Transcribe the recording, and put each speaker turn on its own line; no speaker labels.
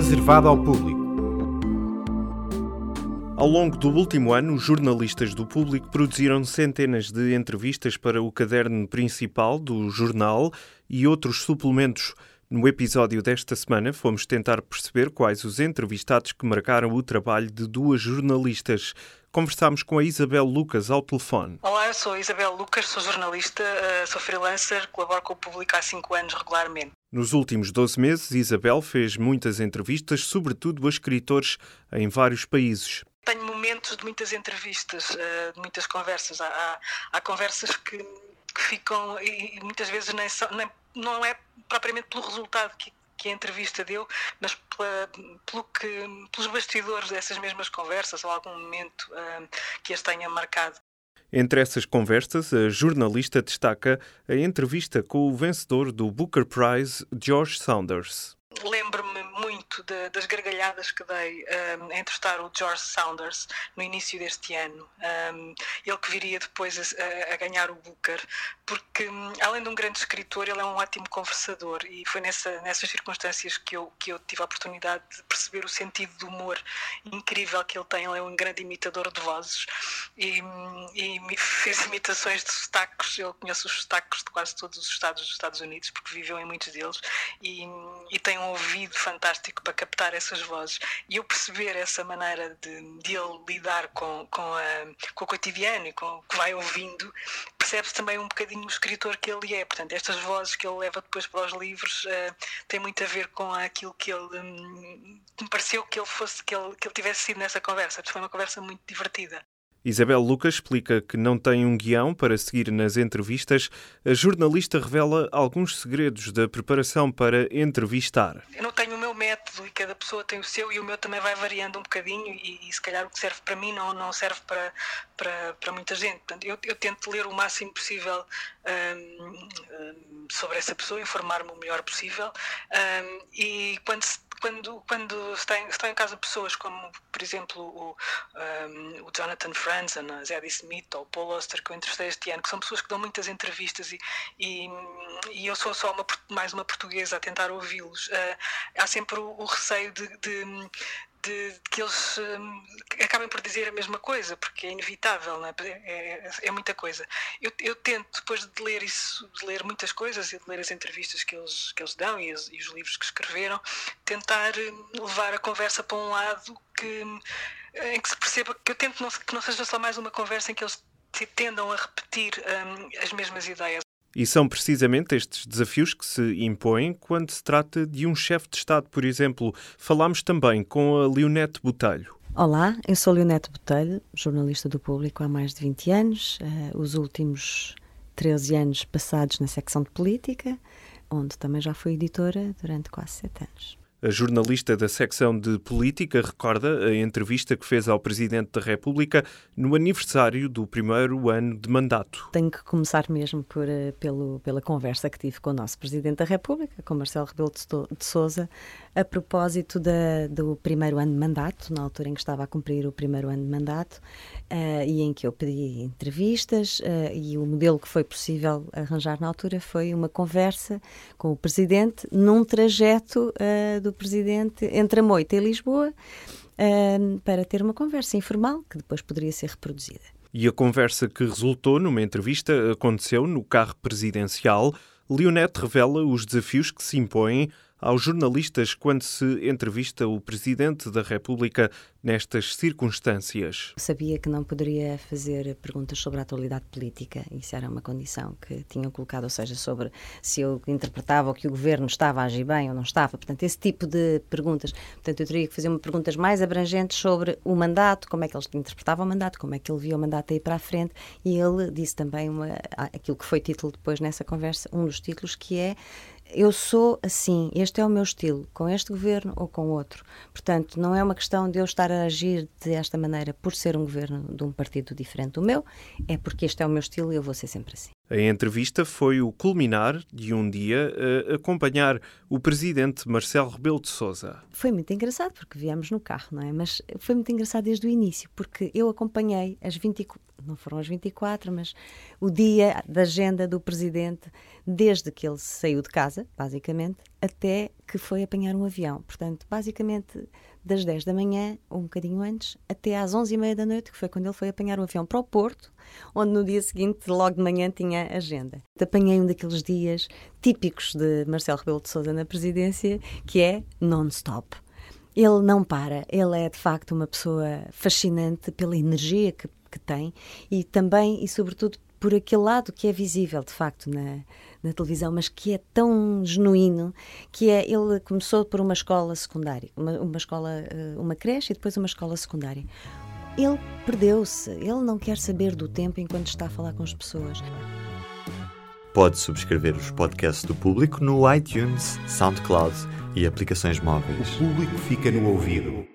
reservada ao público.
Ao longo do último ano, os jornalistas do público produziram centenas de entrevistas para o caderno principal do jornal e outros suplementos. No episódio desta semana, fomos tentar perceber quais os entrevistados que marcaram o trabalho de duas jornalistas. Conversámos com a Isabel Lucas ao telefone.
Olá, eu sou a Isabel Lucas, sou jornalista, eh, sou freelancer, colaboro com o público há cinco anos regularmente.
Nos últimos 12 meses, Isabel fez muitas entrevistas, sobretudo a escritores em vários países
tenho momentos de muitas entrevistas, eh, de muitas conversas. Há, há, há conversas que, que, ficam, e muitas vezes nem, são, nem não é propriamente pelo resultado que, que a entrevista deu, mas pela, pelo que, pelos bastidores dessas mesmas conversas ou algum momento uh, que as tenha marcado.
Entre essas conversas, a jornalista destaca a entrevista com o vencedor do Booker Prize, George Saunders.
Lembro-me muito de, das gargalhadas que dei um, a entrevistar o George Saunders no início deste ano. Um, ele que viria depois a, a, ganhar o Booker, porque além de um grande escritor, ele é um ótimo conversador e foi nessa, nessas circunstâncias que eu, que eu tive a oportunidade de perceber o sentido do humor incrível que ele tem. Ele é um grande imitador de vozes e, e fez imitações de sotaques. Eu conheço os sotaques de quase todos os estados dos Estados Unidos, porque viveu em muitos deles, e, e tem um ouvido fantástico para captar essas vozes. E eu perceber essa maneira de, de ele lidar com, com, a, com o cotidiano e com o que vai ouvindo, percebe-se também um bocadinho o escritor que ele é. Portanto, estas vozes que ele leva depois para os livros uh, têm muito a ver com aquilo que ele um, me pareceu que ele fosse, que ele, que ele tivesse sido nessa conversa. Foi uma conversa muito divertida.
Isabel Lucas explica que não tem um guião para seguir nas entrevistas. A jornalista revela alguns segredos da preparação para entrevistar.
Eu não tenho o meu método e cada pessoa tem o seu e o meu também vai variando um bocadinho e, e se calhar o que serve para mim não, não serve para, para, para muita gente. Portanto, eu, eu tento ler o máximo possível um, um, sobre essa pessoa, informar-me o melhor possível um, e quando se quando, quando estão, em casa pessoas como, por exemplo, o, um, o Jonathan Franzen, a Zadie Smith ou o Paul Oster, que eu entrevistei este ano, que são pessoas que dão muitas entrevistas e, e, e eu sou só uma, mais uma portuguesa a tentar ouvi-los, uh, há sempre o, o receio de, de, de, de, que eles um, acabem por dizer a mesma coisa, porque é inevitável, é? É, é? É, muita coisa. Eu, eu, tento, depois de ler isso, de ler muitas coisas e de ler as entrevistas que eles, que eles dão e, as, e os livros que escreveram, tentar hum, levar a conversa para um lado que, hum, em que se perceba que eu tento não, que não seja só mais uma conversa em que eles tendam a repetir um, as mesmas ideias.
E são precisamente estes desafios que se impõem quando se trata de um chefe de Estado, por exemplo. Falámos também com a Leonete Botelho.
Olá, eu sou Leonete Botelho, jornalista do Público há mais de 20 anos, uh, os últimos 13 anos passados na secção de política, onde também já fui editora durante quase 7 anos.
A jornalista da secção de política recorda a entrevista que fez ao Presidente da República no aniversário do primeiro ano de mandato.
Tenho que começar mesmo por, eh, pelo, pela conversa que tive com o nosso Presidente da República, com Marcelo Rebelo de Sousa, a propósito da, do primeiro ano de mandato, na altura em que estava a cumprir o primeiro ano de mandato, uh, e em que eu pedi entrevistas, uh, e o modelo que foi possível arranjar na altura foi uma conversa com o Presidente num trajeto uh, do do Presidente entre a Moita e Lisboa uh, para ter uma conversa informal que depois poderia ser reproduzida.
E a conversa que resultou numa entrevista aconteceu no carro presidencial. Leonete revela os desafios que se impõem aos jornalistas quando se entrevista o Presidente da República nestas circunstâncias.
Sabia que não poderia fazer perguntas sobre a atualidade política, isso era uma condição que tinham colocado, ou seja, sobre se eu interpretava que o governo estava a agir bem ou não estava, portanto, esse tipo de perguntas. Portanto, eu teria que fazer perguntas mais abrangentes sobre o mandato, como é que ele interpretava o mandato, como é que ele via o mandato aí para a frente, e ele disse também uma, aquilo que foi título depois nessa conversa, um dos títulos que é eu sou assim, este é o meu estilo, com este governo ou com outro. Portanto, não é uma questão de eu estar a agir desta maneira por ser um governo de um partido diferente do meu, é porque este é o meu estilo e eu vou ser sempre assim.
A entrevista foi o culminar de um dia a acompanhar o presidente Marcelo Rebelo de Sousa.
Foi muito engraçado porque viemos no carro, não é? Mas foi muito engraçado desde o início porque eu acompanhei as 20 não foram as 24, mas o dia da agenda do presidente, desde que ele saiu de casa, basicamente, até que foi apanhar um avião. Portanto, basicamente, das 10 da manhã, ou um bocadinho antes, até às 11 e meia da noite, que foi quando ele foi apanhar um avião para o Porto, onde no dia seguinte, logo de manhã, tinha agenda. Apanhei um daqueles dias típicos de Marcelo Rebelo de Sousa na presidência, que é non-stop. Ele não para, ele é de facto uma pessoa fascinante pela energia que, que tem e também e sobretudo por aquele lado que é visível de facto na, na televisão, mas que é tão genuíno, que é ele começou por uma escola secundária, uma, uma escola, eh, uma creche e depois uma escola secundária. Ele perdeu-se, ele não quer saber do tempo enquanto está a falar com as pessoas.
Pode subscrever os podcasts do público no iTunes, SoundCloud e aplicações móveis.
O público fica no ouvido.